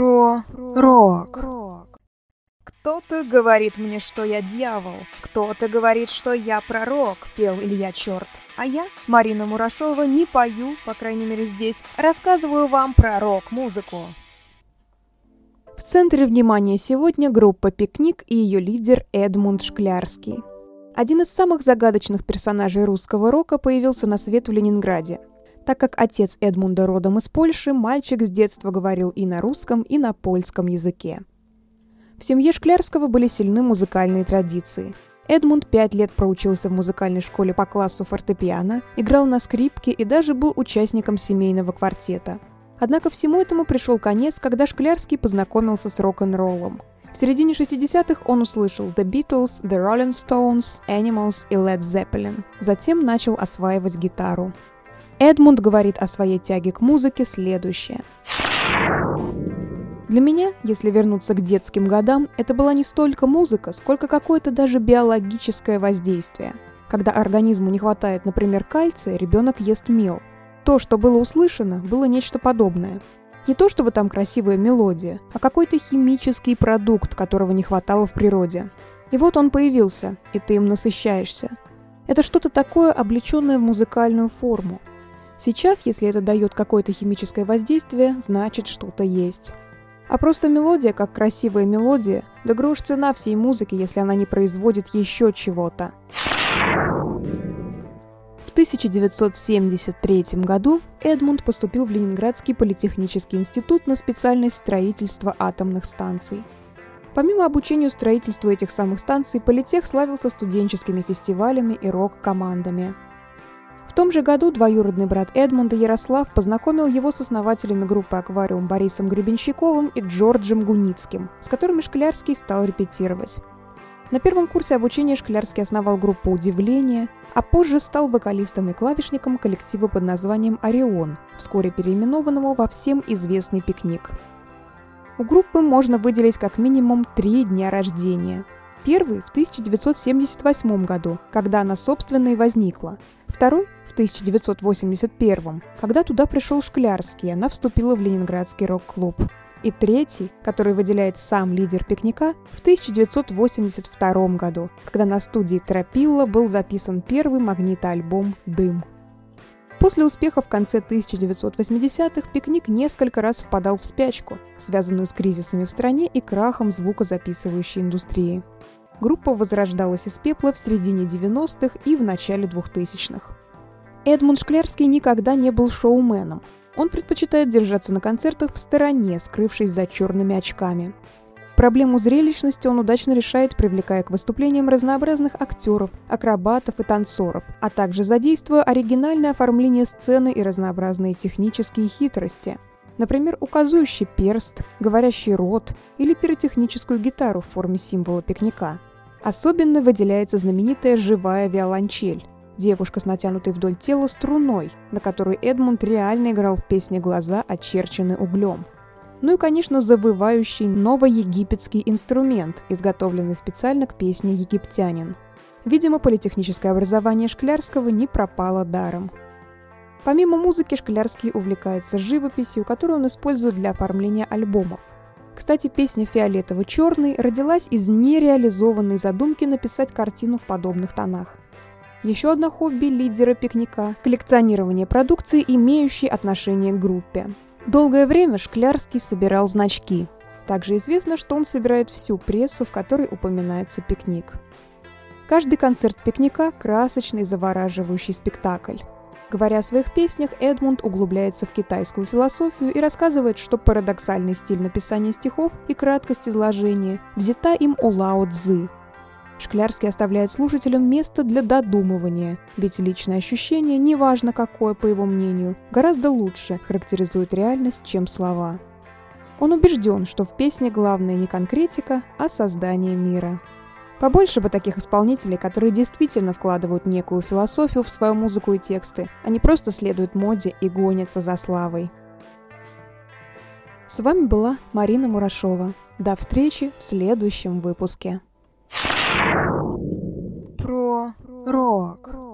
Про рок. Кто-то говорит мне, что я дьявол, кто-то говорит, что я пророк, пел Илья Черт. А я, Марина Мурашова, не пою, по крайней мере здесь, рассказываю вам про рок-музыку. В центре внимания сегодня группа «Пикник» и ее лидер Эдмунд Шклярский. Один из самых загадочных персонажей русского рока появился на свет в Ленинграде. Так как отец Эдмунда родом из Польши, мальчик с детства говорил и на русском, и на польском языке. В семье Шклярского были сильны музыкальные традиции. Эдмунд пять лет проучился в музыкальной школе по классу фортепиано, играл на скрипке и даже был участником семейного квартета. Однако всему этому пришел конец, когда Шклярский познакомился с рок-н-роллом. В середине 60-х он услышал The Beatles, The Rolling Stones, Animals и Led Zeppelin. Затем начал осваивать гитару. Эдмунд говорит о своей тяге к музыке следующее. Для меня, если вернуться к детским годам, это была не столько музыка, сколько какое-то даже биологическое воздействие. Когда организму не хватает, например, кальция, ребенок ест мел. То, что было услышано, было нечто подобное. Не то чтобы там красивая мелодия, а какой-то химический продукт, которого не хватало в природе. И вот он появился, и ты им насыщаешься. Это что-то такое, облеченное в музыкальную форму. Сейчас, если это дает какое-то химическое воздействие, значит что-то есть. А просто мелодия, как красивая мелодия, да грош цена всей музыки, если она не производит еще чего-то. В 1973 году Эдмунд поступил в Ленинградский политехнический институт на специальность строительства атомных станций. Помимо обучению строительству этих самых станций, Политех славился студенческими фестивалями и рок-командами – в том же году двоюродный брат Эдмунда Ярослав познакомил его с основателями группы «Аквариум» Борисом Гребенщиковым и Джорджем Гуницким, с которыми Шклярский стал репетировать. На первом курсе обучения Шклярский основал группу «Удивление», а позже стал вокалистом и клавишником коллектива под названием «Орион», вскоре переименованного во всем известный «Пикник». У группы можно выделить как минимум три дня рождения. Первый в 1978 году, когда она собственно и возникла. Второй в 1981, когда туда пришел Шклярский, она вступила в Ленинградский рок-клуб. И третий, который выделяет сам лидер пикника, в 1982 году, когда на студии Тропилла был записан первый магнитоальбом «Дым». После успеха в конце 1980-х пикник несколько раз впадал в спячку, связанную с кризисами в стране и крахом звукозаписывающей индустрии. Группа возрождалась из пепла в середине 90-х и в начале 2000-х. Эдмунд Шклярский никогда не был шоуменом. Он предпочитает держаться на концертах в стороне, скрывшись за черными очками. Проблему зрелищности он удачно решает, привлекая к выступлениям разнообразных актеров, акробатов и танцоров, а также задействуя оригинальное оформление сцены и разнообразные технические хитрости. Например, указующий перст, говорящий рот или пиротехническую гитару в форме символа пикника. Особенно выделяется знаменитая живая виолончель, девушка с натянутой вдоль тела струной, на которой Эдмунд реально играл в песне «Глаза, очерчены углем». Ну и, конечно, завывающий новоегипетский инструмент, изготовленный специально к песне «Египтянин». Видимо, политехническое образование Шклярского не пропало даром. Помимо музыки, Шклярский увлекается живописью, которую он использует для оформления альбомов. Кстати, песня «Фиолетово-черный» родилась из нереализованной задумки написать картину в подобных тонах. Еще одно хобби лидера пикника – коллекционирование продукции, имеющей отношение к группе. Долгое время Шклярский собирал значки. Также известно, что он собирает всю прессу, в которой упоминается пикник. Каждый концерт пикника – красочный, завораживающий спектакль. Говоря о своих песнях, Эдмунд углубляется в китайскую философию и рассказывает, что парадоксальный стиль написания стихов и краткость изложения взята им у Лао Цзы – Шклярский оставляет слушателям место для додумывания, ведь личное ощущение, неважно какое, по его мнению, гораздо лучше характеризует реальность, чем слова. Он убежден, что в песне главное не конкретика, а создание мира. Побольше бы таких исполнителей, которые действительно вкладывают некую философию в свою музыку и тексты, а не просто следуют моде и гонятся за славой. С вами была Марина Мурашова. До встречи в следующем выпуске. Про рок.